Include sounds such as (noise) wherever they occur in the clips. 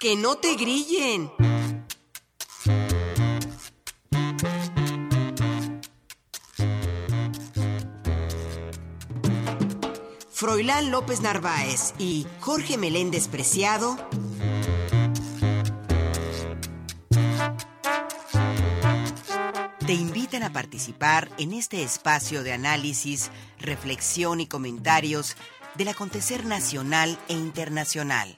Que no te grillen. Froilán López Narváez y Jorge Meléndez Preciado a participar en este espacio de análisis, reflexión y comentarios del acontecer nacional e internacional.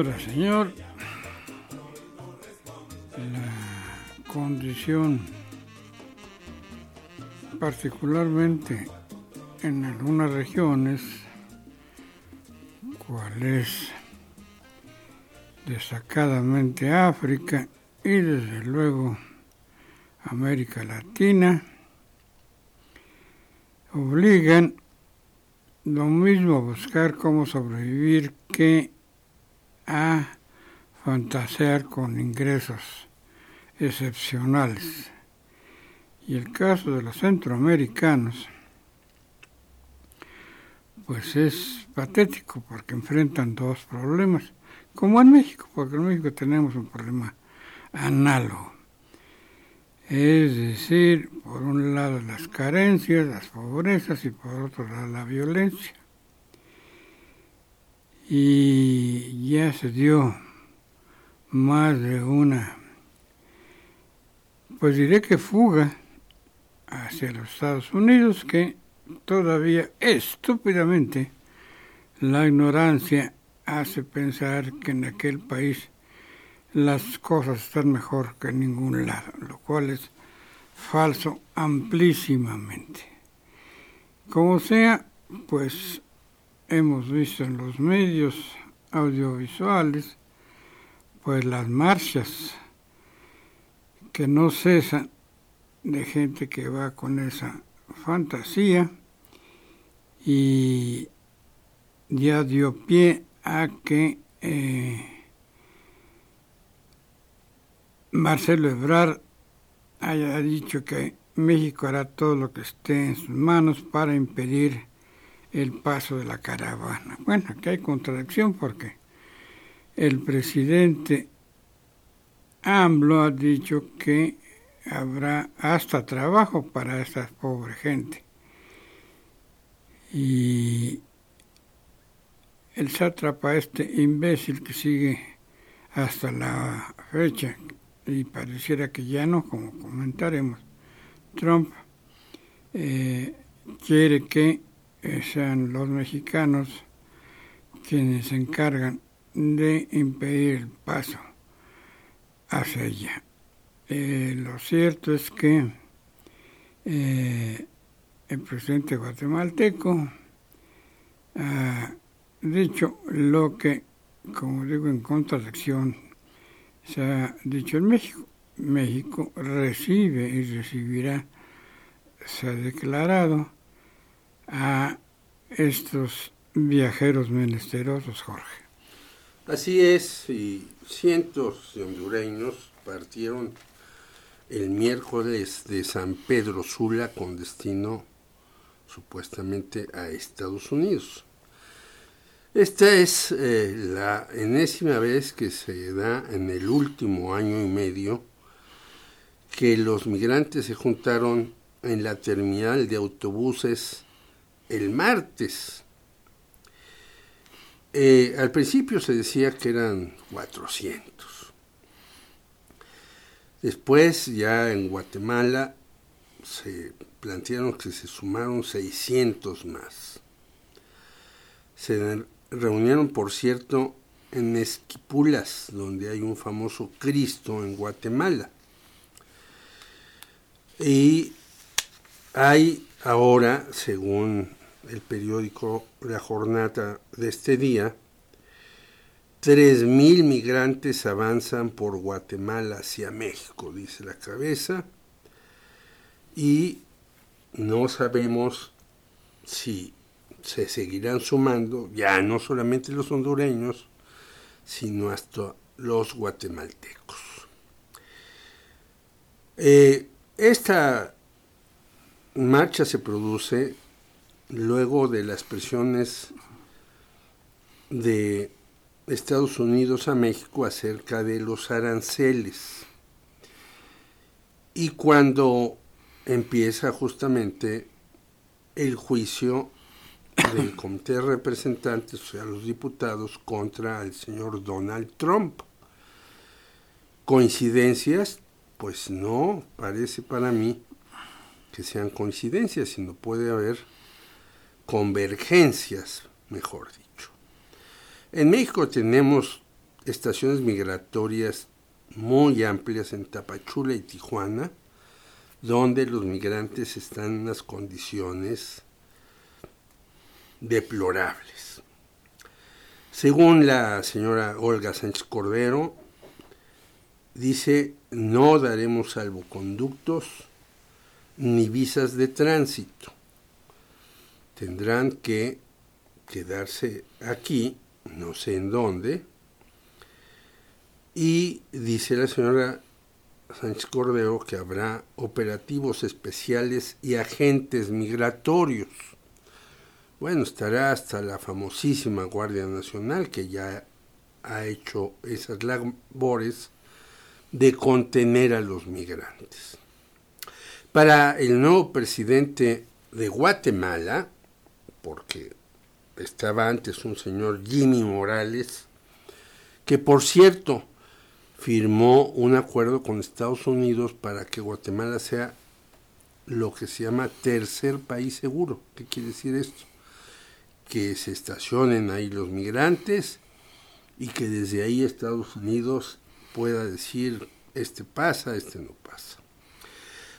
Señor, la condición, particularmente en algunas regiones, cual es destacadamente África y desde luego América Latina, obligan lo mismo a buscar cómo sobrevivir que a fantasear con ingresos excepcionales. Y el caso de los centroamericanos, pues es patético porque enfrentan dos problemas, como en México, porque en México tenemos un problema análogo. Es decir, por un lado las carencias, las pobrezas y por otro lado la violencia y ya se dio más de una, pues diré que fuga hacia los Estados Unidos que todavía estúpidamente la ignorancia hace pensar que en aquel país las cosas están mejor que en ningún lado, lo cual es falso amplísimamente. Como sea, pues hemos visto en los medios audiovisuales, pues las marchas que no cesan de gente que va con esa fantasía y ya dio pie a que eh, Marcelo Ebrard haya dicho que México hará todo lo que esté en sus manos para impedir el paso de la caravana. Bueno, aquí hay contradicción porque el presidente AMLO ha dicho que habrá hasta trabajo para esta pobre gente. Y el sátrapa, este imbécil que sigue hasta la fecha, y pareciera que ya no, como comentaremos, Trump eh, quiere que sean los mexicanos quienes se encargan de impedir el paso hacia allá. Eh, lo cierto es que eh, el presidente guatemalteco ha dicho lo que, como digo, en contradicción se ha dicho en México. México recibe y recibirá, se ha declarado, a estos viajeros menesterosos, Jorge. Así es, y cientos de hondureños partieron el miércoles de San Pedro Sula con destino supuestamente a Estados Unidos. Esta es eh, la enésima vez que se da en el último año y medio que los migrantes se juntaron en la terminal de autobuses el martes. Eh, al principio se decía que eran 400. Después, ya en Guatemala, se plantearon que se sumaron 600 más. Se reunieron, por cierto, en Esquipulas, donde hay un famoso Cristo en Guatemala. Y hay ahora, según el periódico La Jornada de este día, 3.000 migrantes avanzan por Guatemala hacia México, dice la cabeza, y no sabemos si se seguirán sumando, ya no solamente los hondureños, sino hasta los guatemaltecos. Eh, esta marcha se produce luego de las presiones de Estados Unidos a México acerca de los aranceles. Y cuando empieza justamente el juicio del (coughs) Comité de Representantes, o sea, los diputados, contra el señor Donald Trump. ¿Coincidencias? Pues no, parece para mí que sean coincidencias, sino puede haber convergencias, mejor dicho. En México tenemos estaciones migratorias muy amplias en Tapachula y Tijuana, donde los migrantes están en unas condiciones deplorables. Según la señora Olga Sánchez Cordero, dice, no daremos salvoconductos ni visas de tránsito. Tendrán que quedarse aquí, no sé en dónde, y dice la señora Sánchez Cordero que habrá operativos especiales y agentes migratorios. Bueno, estará hasta la famosísima Guardia Nacional que ya ha hecho esas labores de contener a los migrantes. Para el nuevo presidente de Guatemala, porque estaba antes un señor Jimmy Morales, que por cierto firmó un acuerdo con Estados Unidos para que Guatemala sea lo que se llama tercer país seguro. ¿Qué quiere decir esto? Que se estacionen ahí los migrantes y que desde ahí Estados Unidos pueda decir este pasa, este no pasa.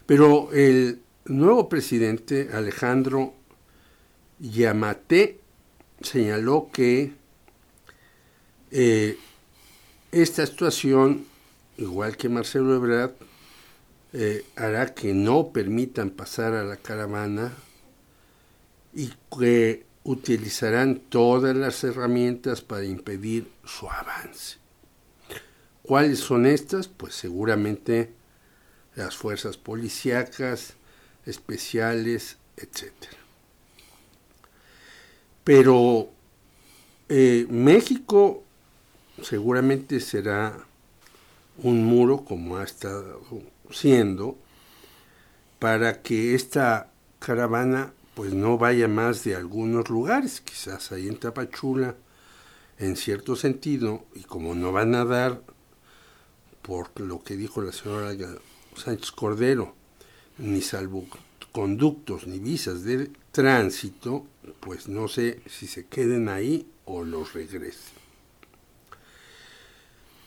Pero el nuevo presidente Alejandro Yamate señaló que eh, esta situación, igual que Marcelo Ebrard, eh, hará que no permitan pasar a la caravana y que utilizarán todas las herramientas para impedir su avance. ¿Cuáles son estas? Pues seguramente las fuerzas policíacas, especiales, etc. Pero eh, México seguramente será un muro, como ha estado siendo, para que esta caravana pues no vaya más de algunos lugares, quizás ahí en Tapachula, en cierto sentido, y como no van a dar, por lo que dijo la señora Sánchez Cordero, ni salvoconductos ni visas de tránsito, pues no sé si se queden ahí o los regresen.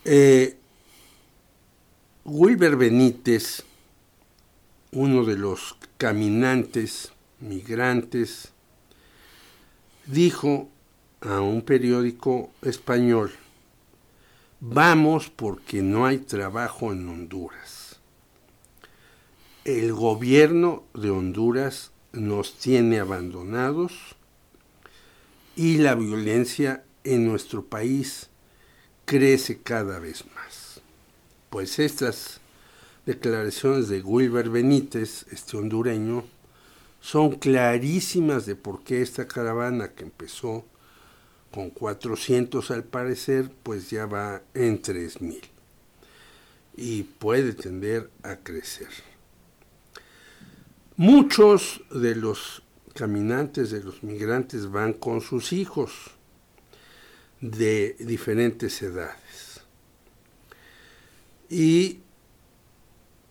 Eh, Wilber Benítez, uno de los caminantes migrantes, dijo a un periódico español, vamos porque no hay trabajo en Honduras. El gobierno de Honduras nos tiene abandonados y la violencia en nuestro país crece cada vez más. Pues estas declaraciones de Wilber Benítez, este hondureño, son clarísimas de por qué esta caravana que empezó con 400 al parecer, pues ya va en 3000 y puede tender a crecer. Muchos de los caminantes, de los migrantes van con sus hijos de diferentes edades. Y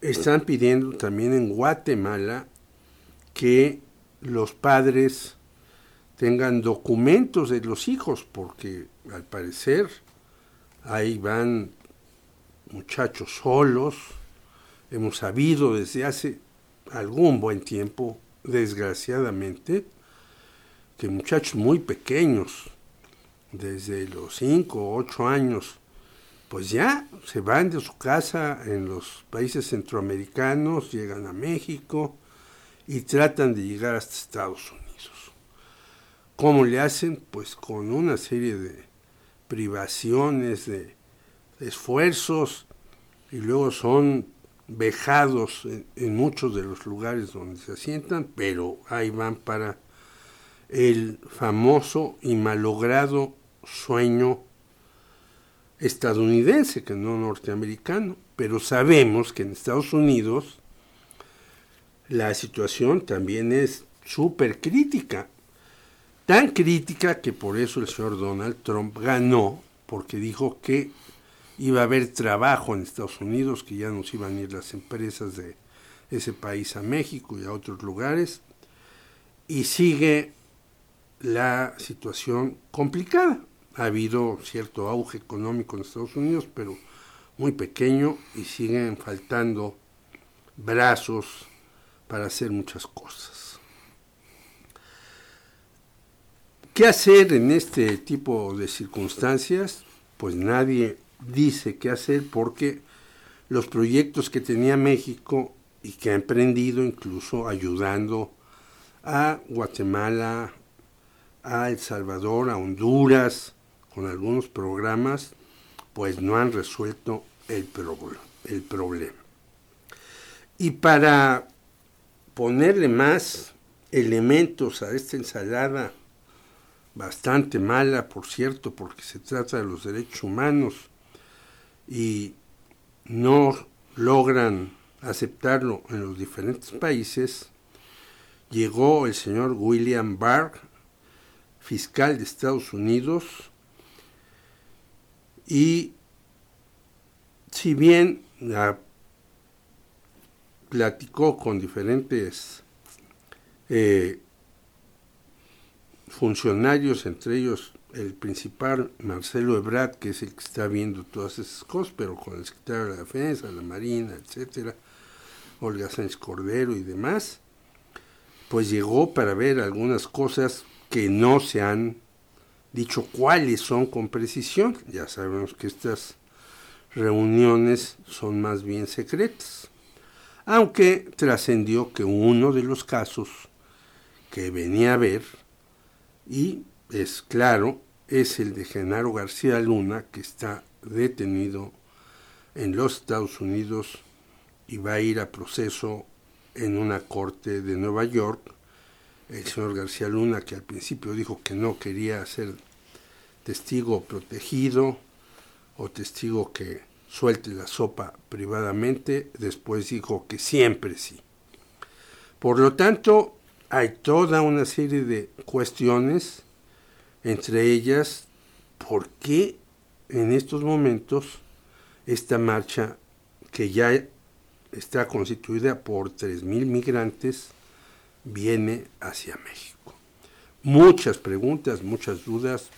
están pidiendo también en Guatemala que los padres tengan documentos de los hijos, porque al parecer ahí van muchachos solos. Hemos sabido desde hace algún buen tiempo, desgraciadamente, que muchachos muy pequeños, desde los 5 o 8 años, pues ya se van de su casa en los países centroamericanos, llegan a México y tratan de llegar hasta Estados Unidos. ¿Cómo le hacen? Pues con una serie de privaciones, de, esfuerzos, y luego son vejados en, muchos de los lugares donde se asientan, pero ahí van para el famoso y malogrado sueño estadounidense, que no norteamericano, pero sabemos que en Estados Unidos la situación también es súper crítica. Tan crítica que por eso el señor Donald Trump ganó, porque dijo que iba a haber trabajo en Estados Unidos, que ya nos iban a ir las empresas de ese país a México y a otros lugares, y sigue la situación complicada. Ha habido cierto auge económico en Estados Unidos, pero muy pequeño y siguen faltando brazos para hacer muchas cosas. ¿Qué hacer en este tipo de circunstancias? Pues nadie dice qué hacer porque los proyectos que tenía México y que ha emprendido incluso ayudando a Guatemala, a El Salvador, a Honduras, con algunos programas, pues no han resuelto el, el problema. Y para ponerle más elementos a esta ensalada bastante mala, por cierto, porque se trata de los derechos humanos y no logran aceptarlo en los diferentes países, llegó el señor William Barr, fiscal de Estados Unidos, y si bien la platicó con diferentes eh, funcionarios, entre ellos el principal Marcelo Ebrard, que es el que está viendo todas esas cosas, pero con el secretario de la Defensa, la Marina, etcétera, Olga Sánchez Cordero y demás, pues llegó para ver algunas cosas que no se han dicho cuáles son con precisión. Ya sabemos que estas reuniones son más bien secretas. Aunque trascendió que uno de los casos que venía a ver, y es claro, es el de Genaro García Luna, que está detenido en los Estados Unidos y va a ir a proceso en una corte de Nueva York. El señor García Luna, que al principio dijo que no quería ser testigo protegido o testigo que suelte la sopa privadamente, después dijo que siempre sí. Por lo tanto, hay toda una serie de cuestiones entre ellas, ¿por qué en estos momentos esta marcha que ya está constituida por 3.000 migrantes viene hacia México? Muchas preguntas, muchas dudas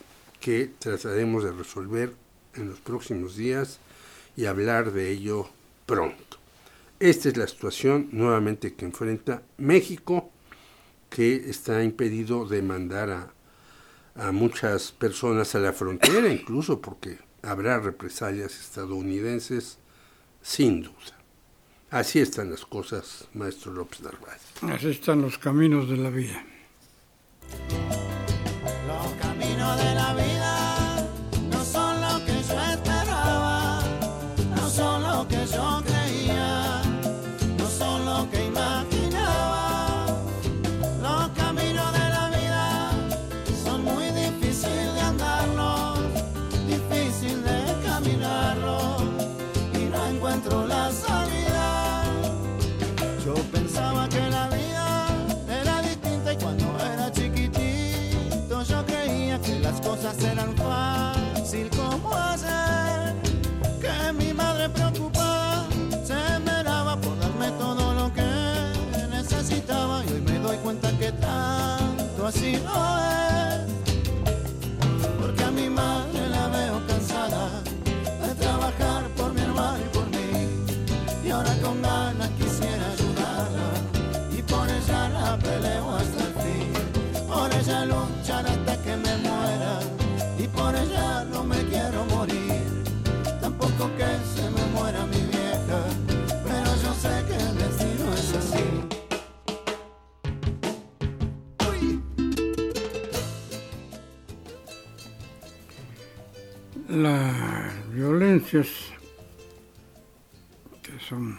que trataremos de resolver en los próximos días y hablar de ello pronto. Esta es la situación nuevamente que enfrenta México, que está impedido de mandar a a muchas personas a la frontera, incluso porque habrá represalias estadounidenses, sin duda. Así están las cosas, maestro López Narváez. Así están los caminos de la vida. que tanto así no es, porque a mi madre Las violencias que son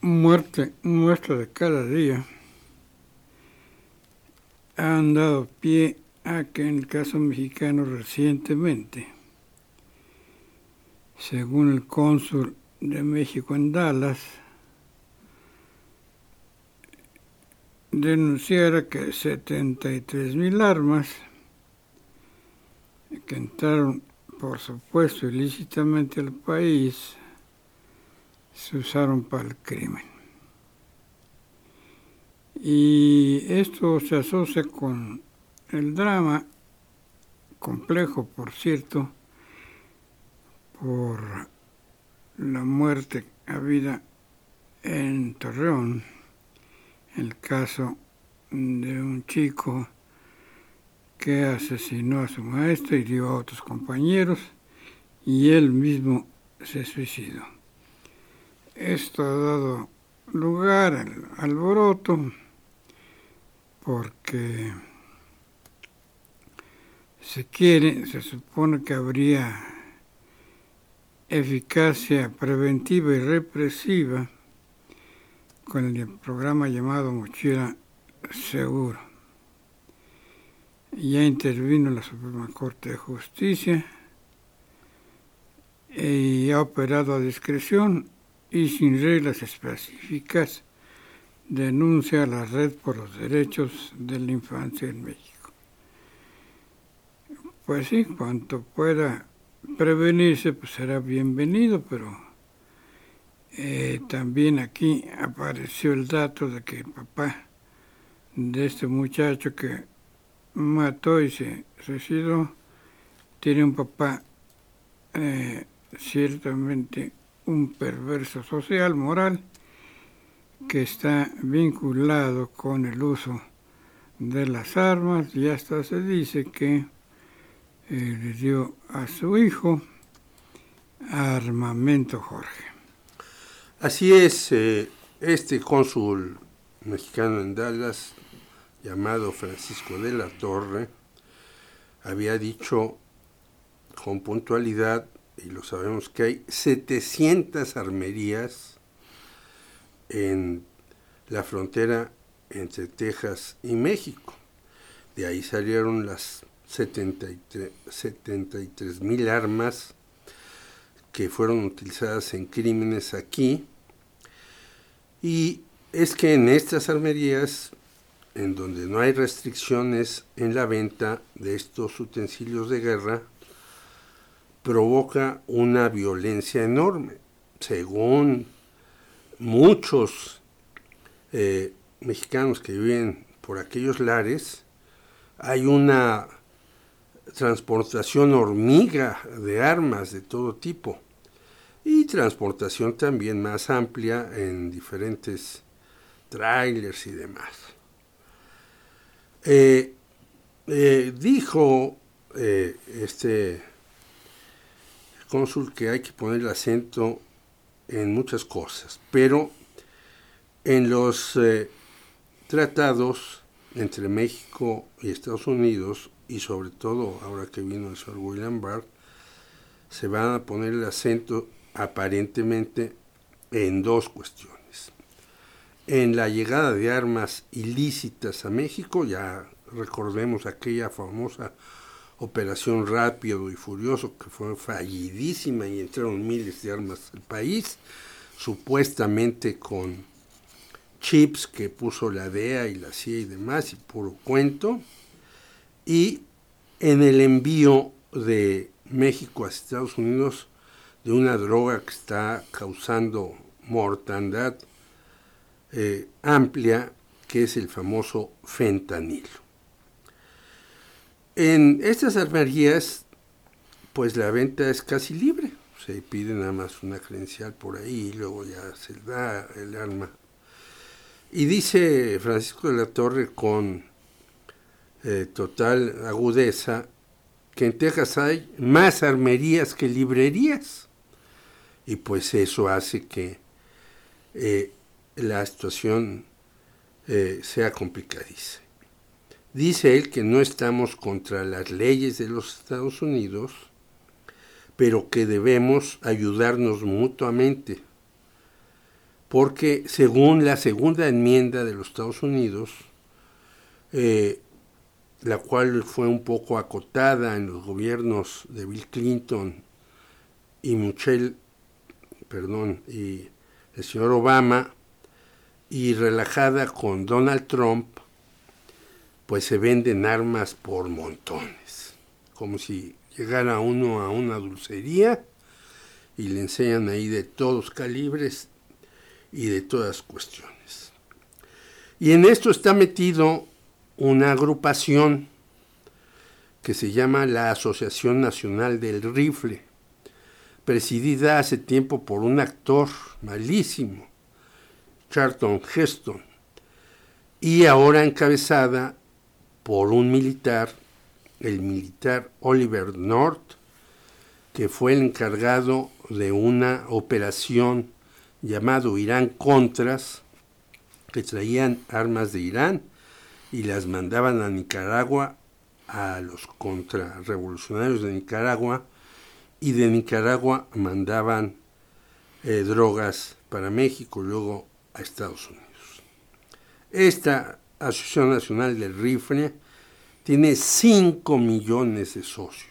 muerte nuestra de cada día. Han dado pie a que en el caso mexicano recientemente, según el cónsul de México en Dallas, denunciara que 73 mil armas que entraron, por supuesto, ilícitamente al país, se usaron para el crimen. Y esto se asocia con el drama, complejo por cierto, por la muerte habida en Torreón, el caso de un chico que asesinó a su maestro, y dio a otros compañeros y él mismo se suicidó. Esto ha dado lugar al alboroto porque se quiere, se supone que habría eficacia preventiva y represiva con el programa llamado Mochila Seguro. Ya intervino la Suprema Corte de Justicia y ha operado a discreción y sin reglas específicas denuncia a la Red por los Derechos de la Infancia en México. Pues sí, cuanto pueda prevenirse, pues será bienvenido, pero eh, también aquí apareció el dato de que el papá de este muchacho que mató y se suicidó tiene un papá eh, ciertamente un perverso social, moral, que está vinculado con el uso de las armas y hasta se dice que eh, le dio a su hijo armamento Jorge. Así es, eh, este cónsul mexicano en Dallas, llamado Francisco de la Torre, había dicho con puntualidad y lo sabemos que hay 700 armerías en la frontera entre Texas y México. De ahí salieron las 73 mil armas que fueron utilizadas en crímenes aquí. Y es que en estas armerías, en donde no hay restricciones en la venta de estos utensilios de guerra, provoca una violencia enorme. Según muchos eh, mexicanos que viven por aquellos lares, hay una transportación hormiga de armas de todo tipo y transportación también más amplia en diferentes trailers y demás. Eh, eh, dijo este cónsul que hay que poner el acento en muchas cosas, pero en los eh, tratados entre México y Estados Unidos, y sobre todo ahora que vino el señor William Barr, se van a poner el acento aparentemente en dos cuestiones. En la llegada de armas ilícitas a México, ya recordemos aquella famosa operación rápido y furioso que fue fallidísima y entraron miles de armas al país, supuestamente con chips que puso la DEA y la CIA y demás, y puro cuento, y en el envío de México a Estados Unidos de una droga que está causando mortandad eh, amplia, que es el famoso fentanilo. En estas armerías, pues la venta es casi libre. Se pide nada más una credencial por ahí y luego ya se da el arma. Y dice Francisco de la Torre con eh, total agudeza que en Texas hay más armerías que librerías. Y pues eso hace que eh, la situación eh, sea complicadísima. Dice él que no estamos contra las leyes de los Estados Unidos, pero que debemos ayudarnos mutuamente, porque según la segunda enmienda de los Estados Unidos, eh, la cual fue un poco acotada en los gobiernos de Bill Clinton y Michelle, perdón, y el señor Obama, y relajada con Donald Trump, pues se venden armas por montones, como si llegara uno a una dulcería y le enseñan ahí de todos calibres y de todas cuestiones. Y en esto está metido una agrupación que se llama la Asociación Nacional del Rifle, presidida hace tiempo por un actor malísimo, Charlton Heston, y ahora encabezada por un militar, el militar Oliver North, que fue el encargado de una operación llamado Irán Contras, que traían armas de Irán y las mandaban a Nicaragua, a los contrarrevolucionarios de Nicaragua, y de Nicaragua mandaban eh, drogas para México, luego a Estados Unidos. Esta Asociación Nacional del Rifle tiene 5 millones de socios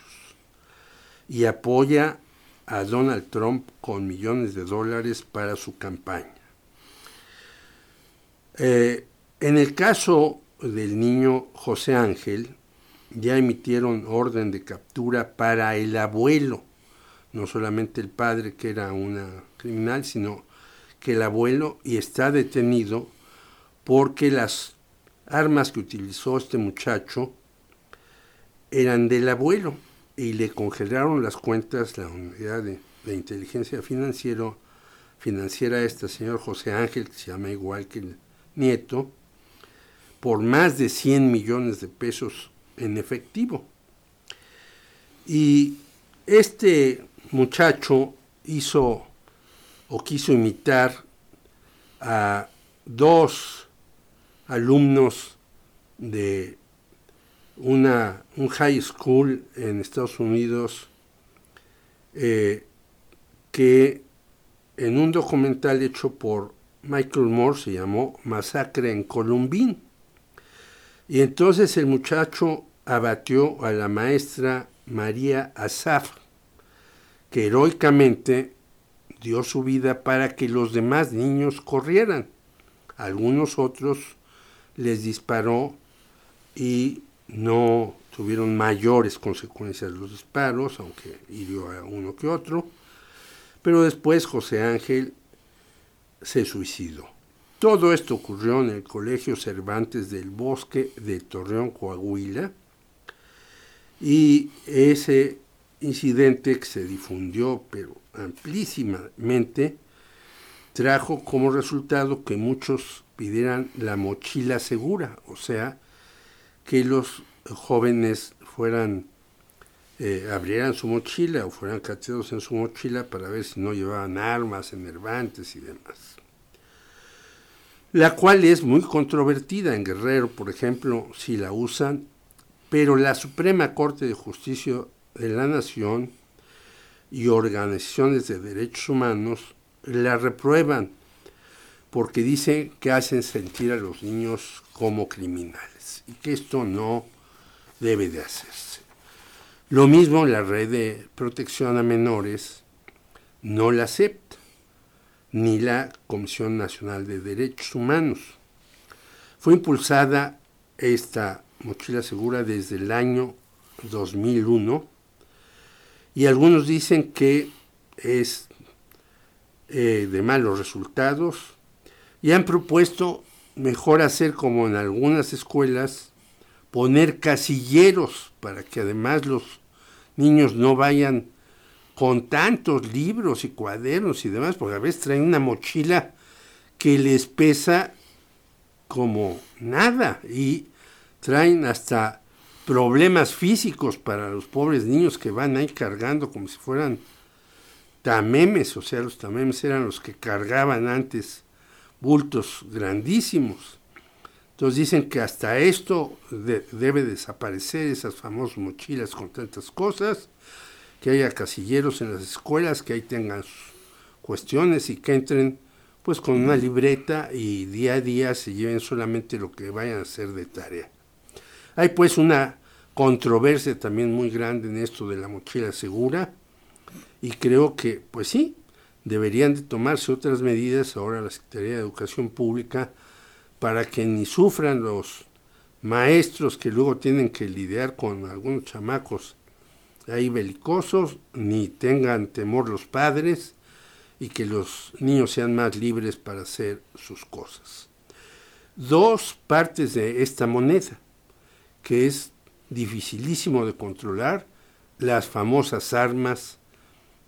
y apoya a Donald Trump con millones de dólares para su campaña. Eh, en el caso del niño José Ángel, ya emitieron orden de captura para el abuelo, no solamente el padre que era una criminal, sino que el abuelo y está detenido porque las armas que utilizó este muchacho eran del abuelo y le congelaron las cuentas la unidad de, inteligencia financiera esta señor José Ángel, que se llama igual que el nieto, por más de 100 millones de pesos en efectivo. Y este muchacho hizo o quiso imitar a dos alumnos de una, un high school en Estados Unidos eh, que en un documental hecho por Michael Moore se llamó Masacre en Columbine. Y entonces el muchacho abatió a la maestra María Asaf, que heroicamente dio su vida para que los demás niños corrieran. Algunos otros les disparó y no tuvieron mayores consecuencias los disparos, aunque hirió a uno que otro. Pero después José Ángel se suicidó. Todo esto ocurrió en el Colegio Cervantes del Bosque de Torreón, Coahuila, y ese incidente que se difundió, pero amplísimamente, trajo como resultado que muchos pidieran la mochila segura, o sea, que los jóvenes fueran, eh, abrieran su mochila o fueran cacheados en su mochila para ver si no llevaban armas, enervantes y demás. La cual es muy controvertida en Guerrero, por ejemplo, si la usan, pero la Suprema Corte de Justicia de la Nación y organizaciones de derechos humanos la reprueban porque dicen que hacen sentir a los niños como criminales y que esto no debe de hacerse. Lo mismo la red de protección a menores no la acepta, ni la Comisión Nacional de Derechos Humanos. Fue impulsada esta mochila segura desde el año 2001 y algunos dicen que es eh, de malos resultados. Y han propuesto mejor hacer como en algunas escuelas, poner casilleros para que además los niños no vayan con tantos libros y cuadernos y demás, porque a veces traen una mochila que les pesa como nada y traen hasta problemas físicos para los pobres niños que van ahí cargando como si fueran tamemes, o sea, los tamemes eran los que cargaban antes bultos grandísimos. Entonces dicen que hasta esto debe desaparecer, esas famosas mochilas con tantas cosas, que haya casilleros en las escuelas, que ahí tengan sus cuestiones y que entren pues con una libreta y día a día se lleven solamente lo que vayan a hacer de tarea. Hay pues una controversia también muy grande en esto de la mochila segura y creo que, pues sí, deberían de tomarse otras medidas ahora la Secretaría de Educación Pública para que ni sufran los maestros que luego tienen que lidiar con algunos chamacos ahí belicosos, ni tengan temor los padres y que los niños sean más libres para hacer sus cosas. Dos partes de esta moneda, que es dificilísimo de controlar, las famosas armas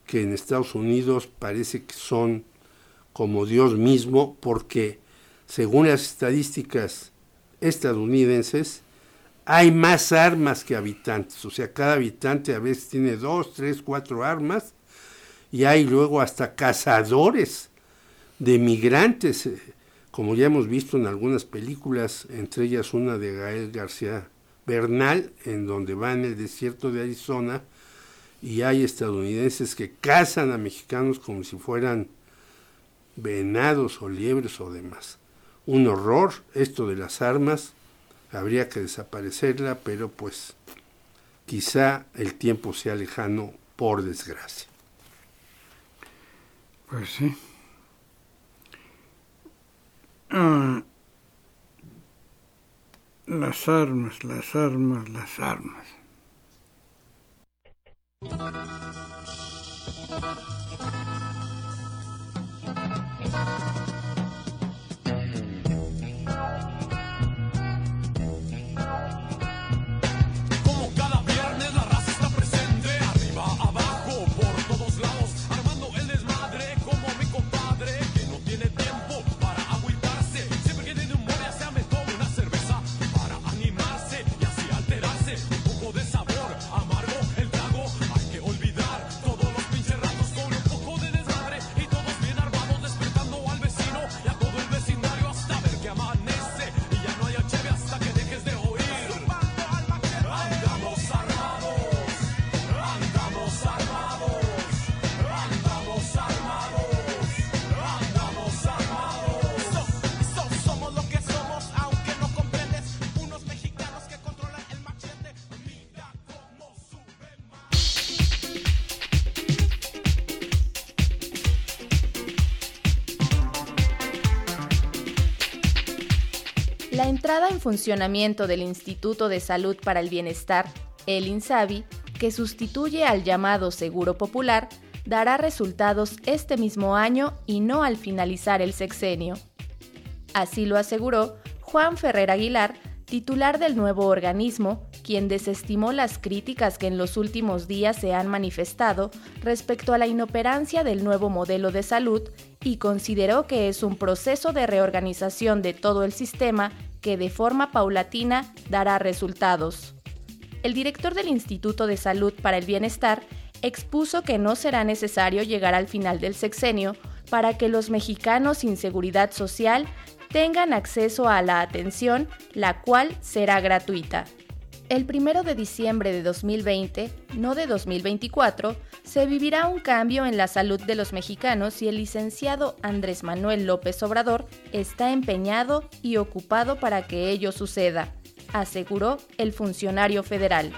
que en Estados Unidos parece que son como Dios mismo, porque según las estadísticas estadounidenses, hay más armas que habitantes, o sea, cada habitante a veces tiene dos, tres, cuatro armas, y hay luego hasta cazadores de migrantes, eh, como ya hemos visto en algunas películas, entre ellas una de Gael García En donde va en el desierto de Arizona y hay estadounidenses que cazan a mexicanos como si fueran venados o liebres o demás. Un horror esto de las armas, habría que desaparecerla, pero pues quizá el tiempo sea lejano por desgracia. Pues sí. Ah, las armas, las armas, las armas. La entrada en funcionamiento del Instituto de Salud para el Bienestar, el INSABI, que sustituye al llamado Seguro Popular, dará resultados este mismo año y no al finalizar el sexenio. Así lo aseguró Juan Ferrer Aguilar, titular del nuevo organismo, quien desestimó las críticas que en los últimos días se han manifestado respecto a la inoperancia del nuevo modelo de salud y consideró que es un proceso de reorganización de todo el sistema que de forma paulatina dará resultados. El director del Instituto de Salud para el Bienestar expuso que no será necesario llegar al final del sexenio para que los mexicanos sin seguridad social tengan acceso a la atención, la cual será gratuita. El 1 de diciembre de 2020, no de 2024, se vivirá un cambio en la salud de los mexicanos y el licenciado Andrés Manuel López Obrador está empeñado y ocupado para que ello suceda, aseguró el funcionario federal.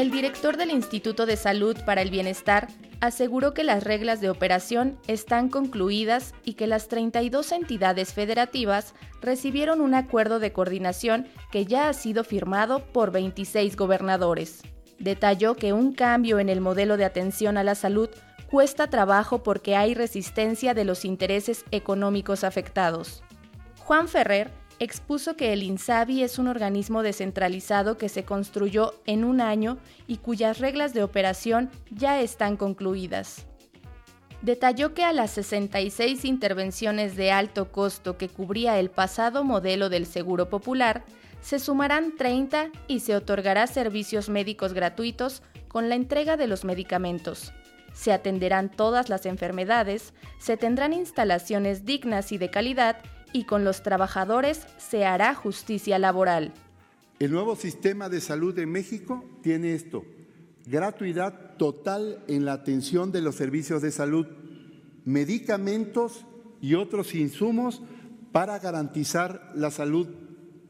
El director del Instituto de Salud para el Bienestar aseguró que las reglas de operación están concluidas y que las 32 entidades federativas recibieron un acuerdo de coordinación que ya ha sido firmado por 26 gobernadores. Detalló que un cambio en el modelo de atención a la salud cuesta trabajo porque hay resistencia de los intereses económicos afectados. Juan Ferrer expuso que el INSABI es un organismo descentralizado que se construyó en un año y cuyas reglas de operación ya están concluidas. detalló que a las 66 intervenciones de alto costo que cubría el pasado modelo del Seguro Popular, se sumarán 30 y se otorgará servicios médicos gratuitos con la entrega de los medicamentos. Se atenderán todas las enfermedades, se tendrán instalaciones dignas y de calidad y con los trabajadores se hará justicia laboral. El nuevo sistema de salud de México tiene esto, gratuidad total en la atención de los servicios de salud, medicamentos y otros insumos para garantizar la salud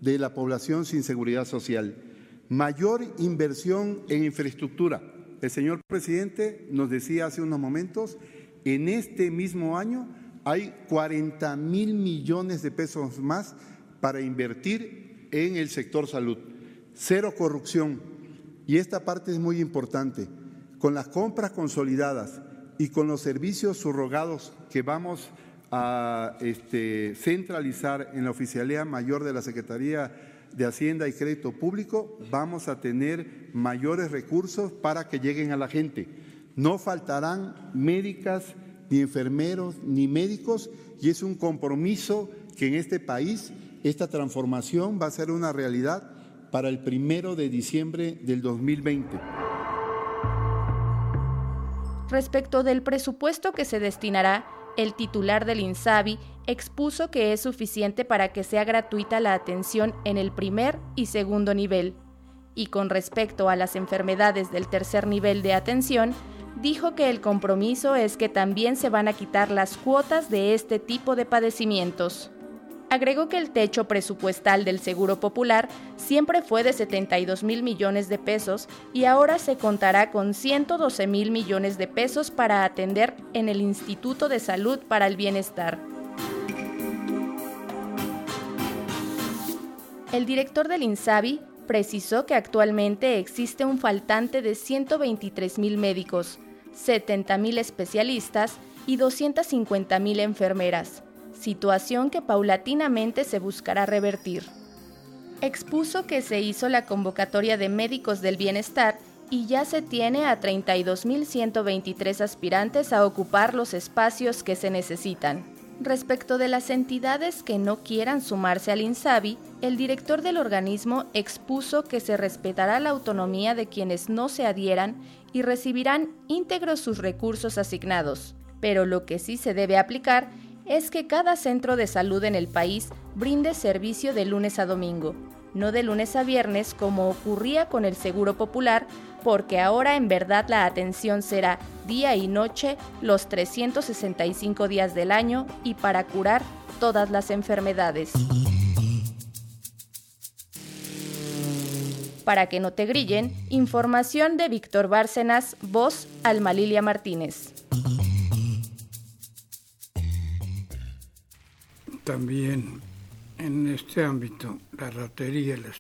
de la población sin seguridad social, mayor inversión en infraestructura. El señor presidente nos decía hace unos momentos, en este mismo año hay 40 mil millones de pesos más para invertir en el sector salud. Cero corrupción. Y esta parte es muy importante. Con las compras consolidadas y con los servicios subrogados que vamos a este, centralizar en la Oficialía Mayor de la Secretaría de Hacienda y Crédito Público, vamos a tener mayores recursos para que lleguen a la gente. No faltarán médicas, ni enfermeros, ni médicos, y es un compromiso que en este país esta transformación va a ser una realidad para el primero de diciembre del 2020. Respecto del presupuesto que se destinará, el titular del INSABI expuso que es suficiente para que sea gratuita la atención en el primer y segundo nivel. Y con respecto a las enfermedades del tercer nivel de atención, dijo que el compromiso es que también se van a quitar las cuotas de este tipo de padecimientos. Agregó que el techo presupuestal del Seguro Popular siempre fue de 72 mil millones de pesos y ahora se contará con 112 mil millones de pesos para atender en el Instituto de Salud para el Bienestar. El director del INSABI precisó que actualmente existe un faltante de 123 mil médicos, 70 mil especialistas y 250 mil enfermeras situación que paulatinamente se buscará revertir. Expuso que se hizo la convocatoria de médicos del bienestar y ya se tiene a 32.123 aspirantes a ocupar los espacios que se necesitan. Respecto de las entidades que no quieran sumarse al INSABI, el director del organismo expuso que se respetará la autonomía de quienes no se adhieran y recibirán íntegros sus recursos asignados, pero lo que sí se debe aplicar es que cada centro de salud en el país brinde servicio de lunes a domingo, no de lunes a viernes como ocurría con el Seguro Popular, porque ahora en verdad la atención será día y noche los 365 días del año y para curar todas las enfermedades. Para que no te grillen, información de Víctor Bárcenas, voz Almalilia Martínez. también en este ámbito, la ratería, la